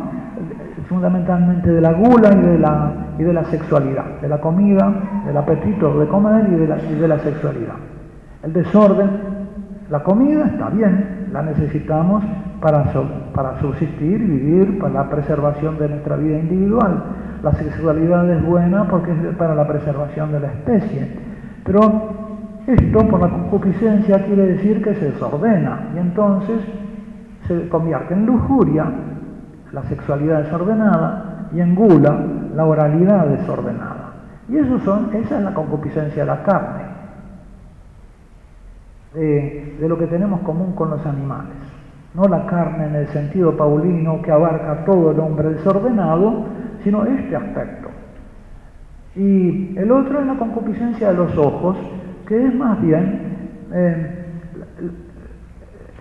Fundamentalmente de la gula y de la, y de la sexualidad, de la comida, del apetito de comer y de la, y de la sexualidad. El desorden, la comida está bien, la necesitamos para, para subsistir vivir, para la preservación de nuestra vida individual. La sexualidad es buena porque es para la preservación de la especie. Pero esto por la concupiscencia quiere decir que se desordena y entonces se convierte en lujuria, la sexualidad desordenada, y en gula, la oralidad desordenada. Y eso son, esa es la concupiscencia de la carne, de, de lo que tenemos común con los animales. No la carne en el sentido paulino que abarca todo el hombre desordenado, sino este aspecto. Y el otro es la concupiscencia de los ojos, que es más bien eh,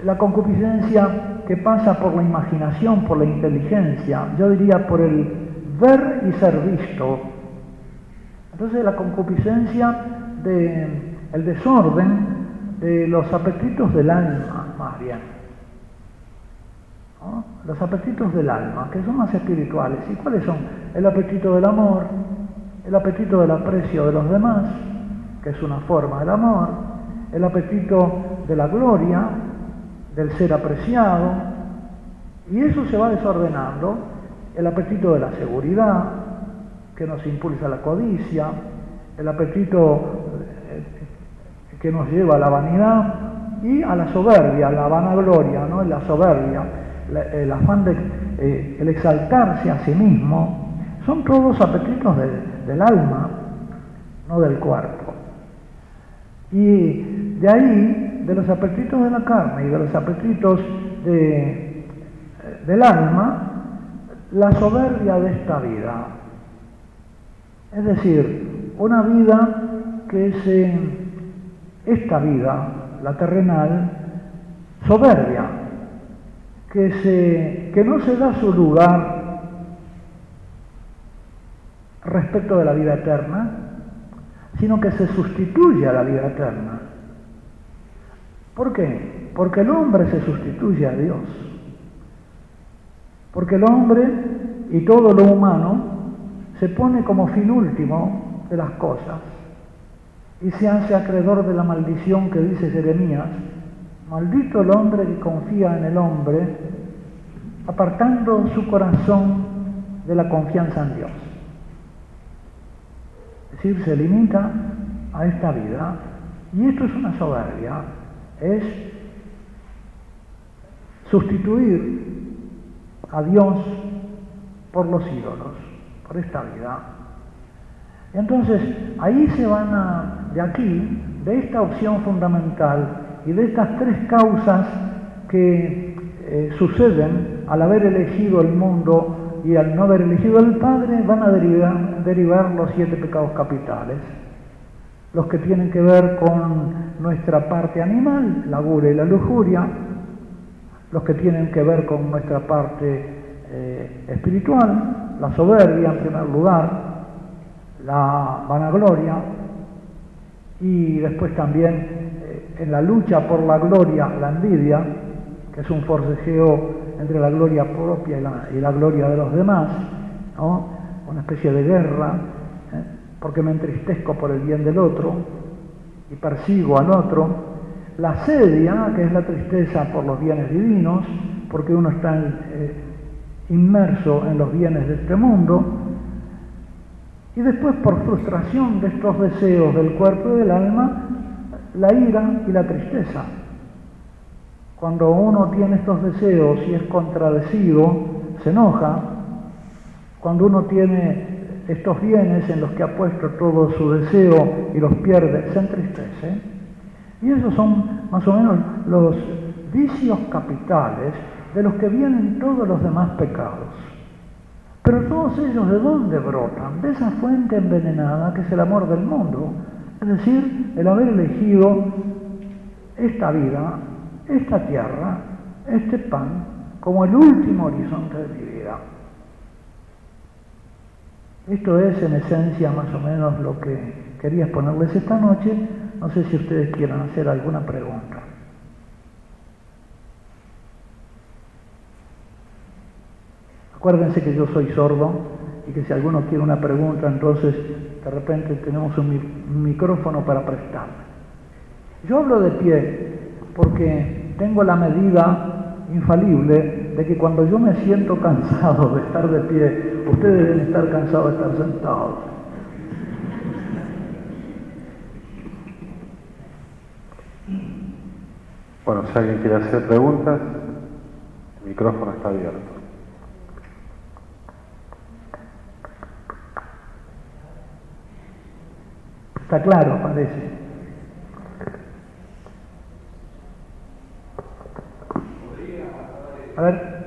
la concupiscencia que pasa por la imaginación, por la inteligencia, yo diría por el ver y ser visto. Entonces la concupiscencia el desorden de los apetitos del alma, más bien. Los apetitos del alma, que son más espirituales. ¿Y cuáles son? El apetito del amor, el apetito del aprecio de los demás, es una forma del amor, el apetito de la gloria, del ser apreciado, y eso se va desordenando, el apetito de la seguridad, que nos impulsa la codicia, el apetito eh, que nos lleva a la vanidad y a la soberbia, la vanagloria, ¿no? la soberbia, el afán de eh, el exaltarse a sí mismo, son todos apetitos del alma, no del cuerpo. Y de ahí, de los apetitos de la carne y de los apetitos del alma, la soberbia de esta vida. Es decir, una vida que es en esta vida, la terrenal, soberbia, que, se, que no se da su lugar respecto de la vida eterna, sino que se sustituye a la vida eterna. ¿Por qué? Porque el hombre se sustituye a Dios. Porque el hombre y todo lo humano se pone como fin último de las cosas y se hace acreedor de la maldición que dice Jeremías, maldito el hombre que confía en el hombre apartando su corazón de la confianza en Dios. Se limita a esta vida y esto es una soberbia, es sustituir a Dios por los ídolos, por esta vida. Entonces, ahí se van de aquí, de esta opción fundamental y de estas tres causas que eh, suceden al haber elegido el mundo y al no haber elegido el Padre, van a derivar, derivar los siete pecados capitales, los que tienen que ver con nuestra parte animal, la gula y la lujuria, los que tienen que ver con nuestra parte eh, espiritual, la soberbia en primer lugar, la vanagloria. Y después también eh, en la lucha por la gloria, la envidia, que es un forcejeo entre la gloria propia y la, gloria de los demás, una especie de guerra, ¿eh? porque me entristezco por el bien del otro y persigo al otro, la sedia, que es la tristeza por los bienes divinos, porque uno está eh, inmerso en los bienes de este mundo, y después por frustración de estos deseos del cuerpo y del alma, la ira y la tristeza. Cuando uno tiene estos deseos y es contradecido, se enoja. Cuando uno tiene estos bienes en los que ha puesto todo su deseo y los pierde, se entristece. Y esos son más o menos los vicios capitales de los que vienen todos los demás pecados. Pero todos ellos de dónde brotan? De esa fuente envenenada que es el amor del mundo. Es decir, el haber elegido esta vida, esta tierra, este pan, como el último horizonte de mi vida. Esto es en esencia más o menos lo que quería exponerles esta noche. No sé si ustedes quieren hacer alguna pregunta. Acuérdense que yo soy sordo y que si alguno quiere una pregunta, entonces de repente tenemos un, micrófono para prestar. Yo hablo de pie porque tengo la medida infalible de que cuando yo me siento cansado de estar de pie, ustedes deben estar cansados de estar sentados. Bueno, si alguien quiere hacer preguntas, el micrófono está abierto. Está claro, parece. A ver.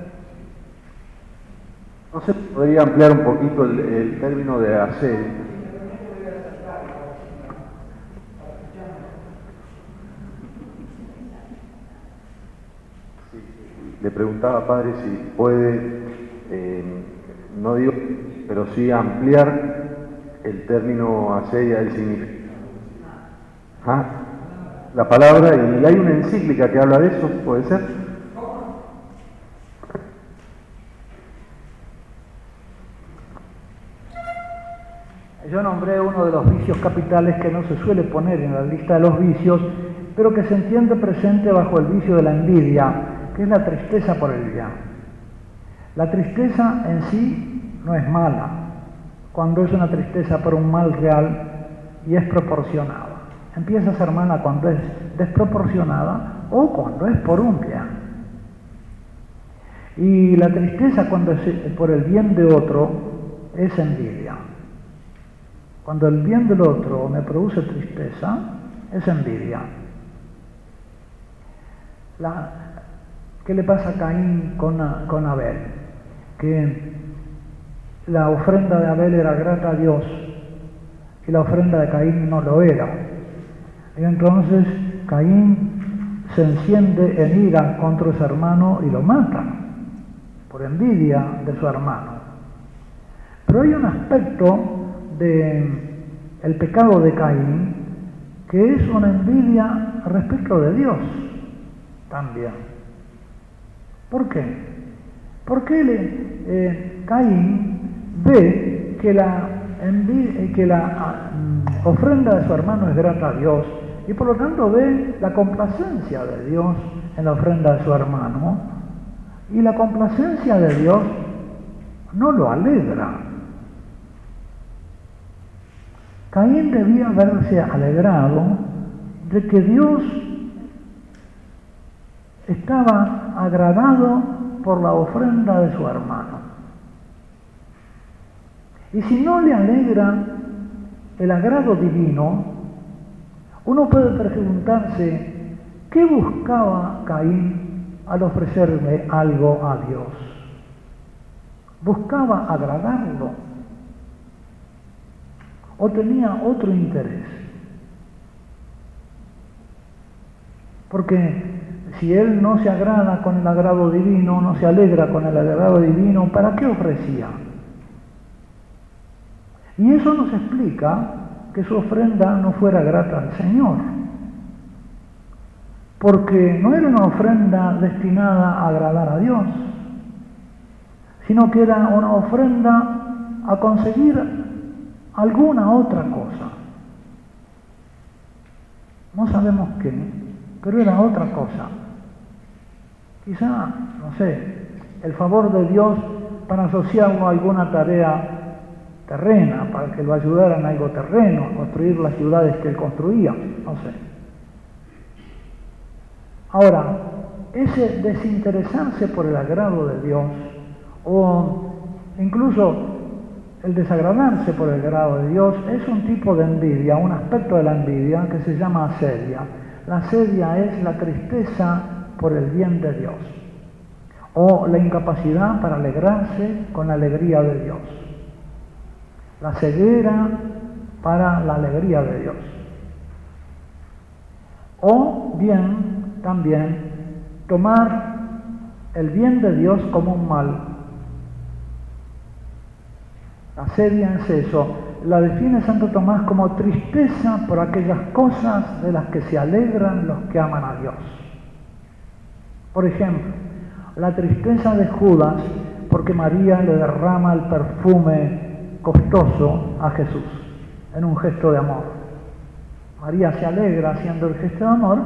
No sé, podría ampliar un poquito el, término de hacer. Le preguntaba, padre, si puede, eh, no digo, pero sí ampliar el término asedia el significado. ¿Ah? La palabra, y hay una encíclica que habla de eso, ¿puede ser? Capitales que no se suele poner en la lista de los vicios, pero que se entiende presente bajo el vicio de la envidia, que es la tristeza por el bien. La tristeza en sí no es mala, cuando es una tristeza por un mal real y es proporcionada. Empieza a ser mala cuando es desproporcionada o cuando es por un bien. Y la tristeza cuando es por el bien de otro es envidia. Cuando el bien del otro me produce tristeza, es envidia. ¿Qué le pasa a Caín con, con Abel? Que la ofrenda de Abel era grata a Dios y la ofrenda de Caín no lo era. Y entonces Caín se enciende en ira contra su hermano y lo mata por envidia de su hermano. Pero hay un aspecto de el pecado de Caín que es una envidia respecto de Dios también. ¿Por qué? Porque eh, Caín ve que la, eh, ah, mm, ofrenda de su hermano es grata a Dios y por lo tanto ve la complacencia de Dios en la ofrenda de su hermano Y la complacencia de Dios no lo alegra. Caín debía haberse alegrado de que Dios estaba agradado por la ofrenda de su hermano. Y si no le alegra el agrado divino, uno puede preguntarse, ¿qué buscaba Caín al ofrecerle algo a Dios? ¿Buscaba agradarlo? ¿O tenía otro interés? Porque si él no se agrada con el agrado divino, no se alegra con el agrado divino, ¿para qué ofrecía? Y eso nos explica que su ofrenda no fuera grata al Señor, porque no era una ofrenda destinada a agradar a Dios, sino que era una ofrenda a conseguir alguna otra cosa. No sabemos qué, pero era otra cosa. Quizá, no sé, el favor de Dios para asociarlo a alguna tarea terrena, para que lo ayudaran a algo terreno, a construir las ciudades que él construía, no sé. Ahora, ese desinteresarse por el agrado de Dios, o incluso el desagradarse por el agrado de Dios, es un tipo de envidia, un aspecto de la envidia que se llama asedia. La asedia es la tristeza por el bien de Dios, o la incapacidad para alegrarse con la alegría de Dios la ceguera para la alegría de Dios. O bien, también, tomar el bien de Dios como un mal. Es eso. La define Santo Tomás como tristeza por aquellas cosas de las que se alegran los que aman a Dios. Por ejemplo, la tristeza de Judas porque María le derrama el perfume costoso a Jesús, en un gesto de amor. María se alegra haciendo el gesto de amor,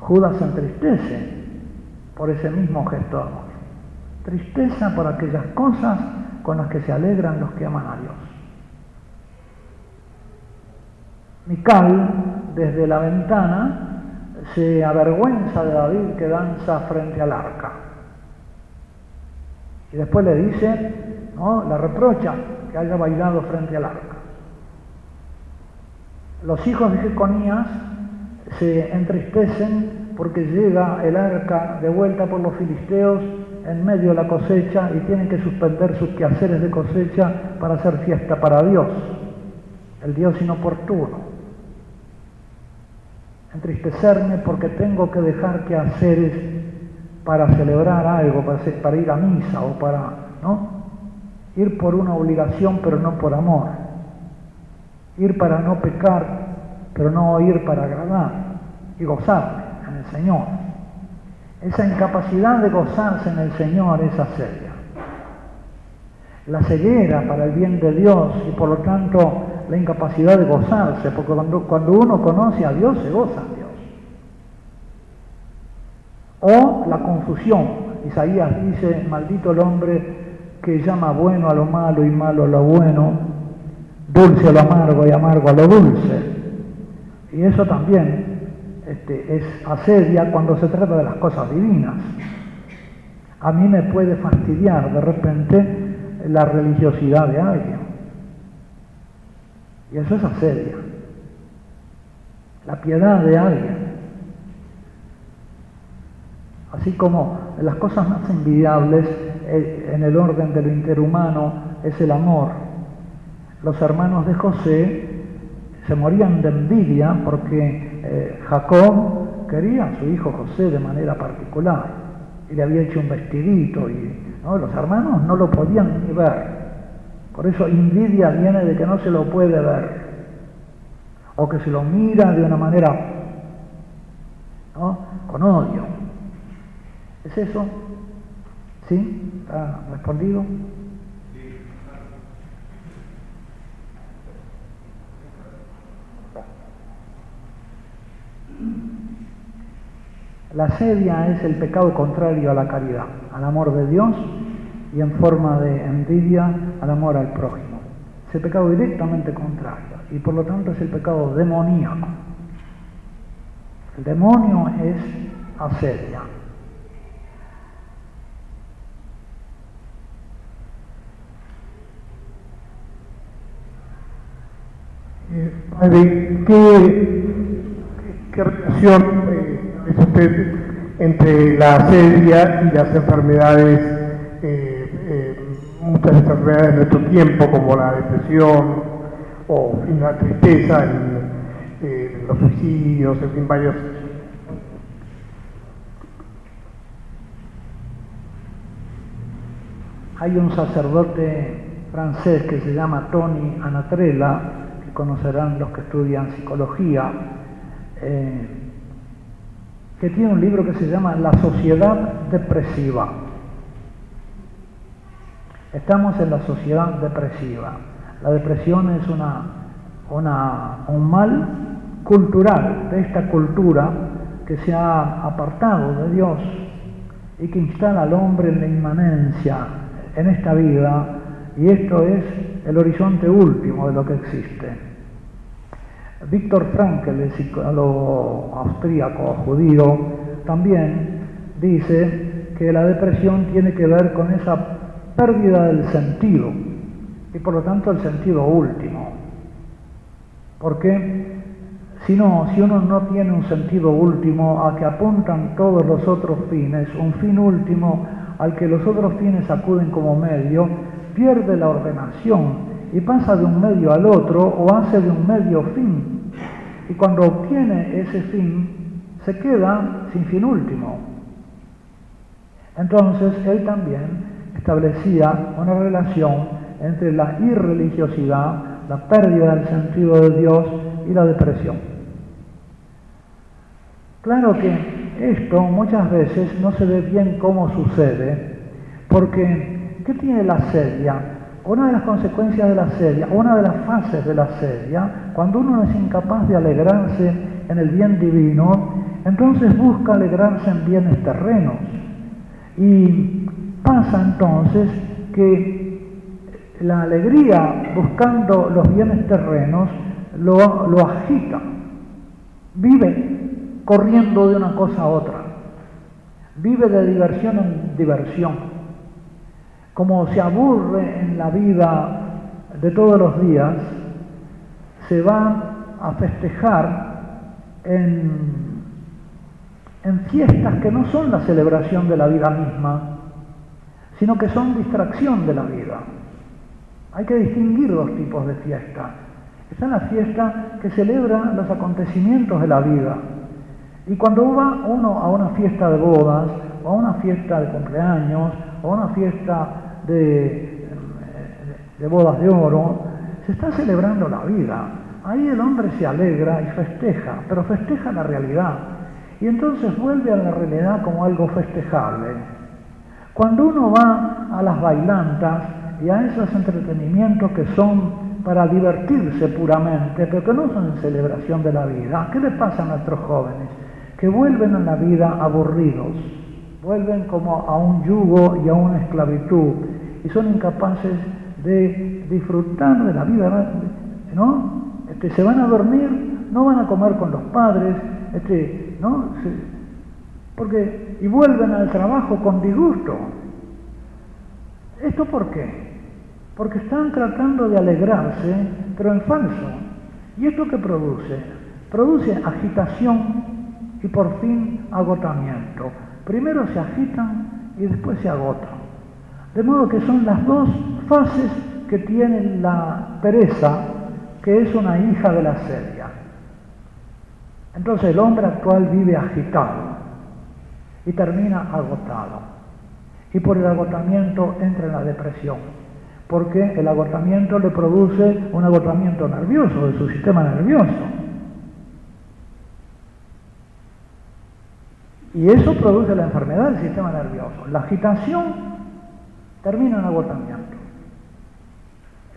Judas se entristece por ese mismo gesto de amor. Tristeza por aquellas cosas con las que se alegran los que aman a Dios. Mical, desde la ventana, se avergüenza de David que danza frente al arca. Y después le dice, ¿no? La reprocha, que haya bailado frente al arca. Los hijos de Jeconías se entristecen porque llega el arca de vuelta por los filisteos en medio de la cosecha y tienen que suspender sus quehaceres de cosecha para hacer fiesta para Dios, el Dios inoportuno. Entristecerme porque tengo que dejar quehaceres para celebrar algo, para, ir a misa o para, ¿no? ir por una obligación pero no por amor, ir para no pecar pero no ir para agradar y gozar en el Señor. Esa incapacidad de gozarse en el Señor es seria. La ceguera para el bien de Dios y por lo tanto la incapacidad de gozarse, porque cuando, cuando uno conoce a Dios se goza a Dios. O la confusión. Isaías dice, maldito el hombre que llama bueno a lo malo y malo a lo bueno, dulce a lo amargo y amargo a lo dulce. Y eso también este, es asedia cuando se trata de las cosas divinas. A mí me puede fastidiar de repente la religiosidad de alguien. Y eso es asedia. La piedad de alguien. Así como las cosas más envidiables eh, en el orden de lo interhumano es el amor. Los hermanos de José se morían de envidia porque eh, Jacob quería a su hijo José de manera particular y le había hecho un vestidito y los hermanos no lo podían ni ver. Por eso envidia viene de que no se lo puede ver o que se lo mira de una manera con odio. ¿Es eso? ¿Sí? ¿Está respondido? La sedia es el pecado contrario a la caridad, al amor de Dios y en forma de envidia al amor al prójimo. Es el pecado directamente contrario y por lo tanto es el pecado demoníaco. El demonio es asedia. Eh, padre, ¿qué, qué relación eh, usted entre la asedia y las enfermedades, eh, eh, muchas enfermedades de nuestro tiempo, como la depresión o la tristeza, eh, los suicidios, en fin, varios. Hay un sacerdote francés que se llama Tony Anatrella, que conocerán los que estudian psicología, eh, que tiene un libro que se llama La sociedad depresiva. Estamos en la sociedad depresiva. La depresión es una, un mal cultural de esta cultura que se ha apartado de Dios y que instala al hombre en la inmanencia en esta vida y esto es el horizonte último de lo que existe. Víctor Frankl, el psicólogo austríaco judío, también dice que la depresión tiene que ver con esa pérdida del sentido y por lo tanto el sentido último. Porque si si uno no tiene un sentido último a que apuntan todos los otros fines, un fin último al que los otros fines acuden como medio, pierde la ordenación y pasa de un medio al otro o hace de un medio fin. Y cuando obtiene ese fin, se queda sin fin último. Entonces él también establecía una relación entre la irreligiosidad, la pérdida del sentido de Dios y la depresión. Claro que esto muchas veces no se ve bien cómo sucede, porque ¿qué tiene la sedia? Una de las consecuencias de la sedia, una de las fases de la sedia, cuando uno es incapaz de alegrarse en el bien divino, entonces busca alegrarse en bienes terrenos. Y pasa entonces que la alegría buscando los bienes terrenos lo, lo agita, vive corriendo de una cosa a otra, vive de diversión en diversión, como se aburre en la vida de todos los días, se va a festejar en, fiestas que no son la celebración de la vida misma, sino que son distracción de la vida. Hay que distinguir dos tipos de fiesta. Está la fiesta que celebra los acontecimientos de la vida. Y cuando va uno a una fiesta de bodas, o a una fiesta de cumpleaños, o a una fiesta de, de bodas de oro, se está celebrando la vida. Ahí el hombre se alegra y festeja, pero festeja la realidad. Y entonces vuelve a la realidad como algo festejable. Cuando uno va a las bailantas y a esos entretenimientos que son para divertirse puramente, pero que no son en celebración de la vida, ¿qué le pasa a nuestros jóvenes? Que vuelven a la vida aburridos, vuelven como a un yugo y a una esclavitud, y son incapaces de disfrutar de la vida, ¿no? Este, se van a dormir, no van a comer con los padres, este, ¿no? Porque, y vuelven al trabajo con disgusto. ¿Esto por qué? Porque están tratando de alegrarse, pero en falso. ¿Y esto qué produce? Produce agitación y por fin agotamiento. Primero se agitan y después se agotan. De modo que son las dos fases que tiene la pereza, que es una hija de la sedia. Entonces el hombre actual vive agitado y termina agotado. Y por el agotamiento entra en la depresión, porque el agotamiento le produce un agotamiento nervioso de su sistema nervioso. Y eso produce la enfermedad del sistema nervioso. La agitación termina en agotamiento.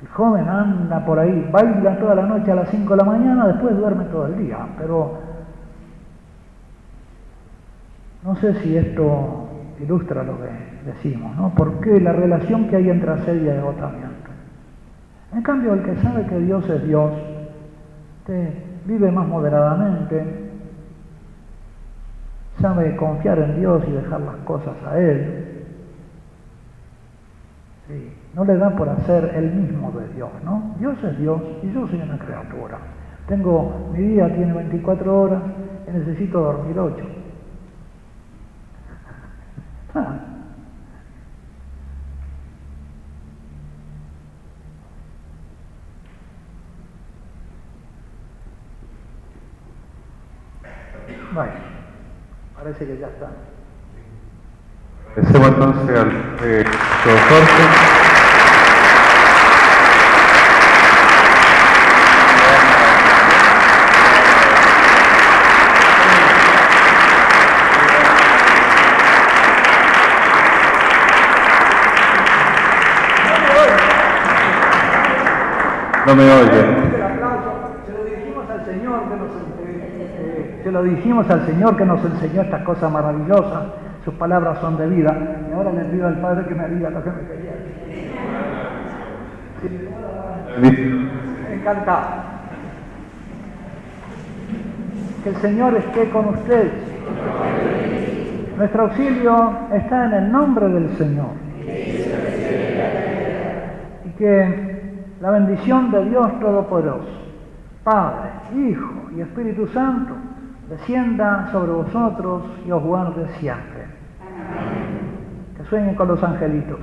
El joven anda por ahí, baila toda la noche a las 5 de la mañana, después duerme todo el día, pero No sé si esto ilustra lo que decimos, ¿no? Porque la relación que hay entre asedia y agotamiento. En cambio, el que sabe que Dios es Dios, vive más moderadamente, sabe confiar en Dios y dejar las cosas a Él. No le da por hacer el mismo de Dios, ¿no? Dios es Dios y yo soy una criatura. Tengo, mi día tiene 24 horas y necesito dormir 8. Ah. parece que ya está. Agradecemos entonces al eh, Jorge. No me oye. Se lo dijimos al Señor que nos, eh, se lo dijimos al Señor que nos enseñó estas cosas maravillosas. Sus palabras son de vida. Y ahora le pido al Padre que me diga lo que me quería. Encantado. Que el Señor esté con ustedes. Nuestro auxilio está en el nombre del Señor. Y que la bendición de Dios Todopoderoso, Padre, Hijo y Espíritu Santo, descienda sobre vosotros y os guarde siempre. Sueñen con los angelitos.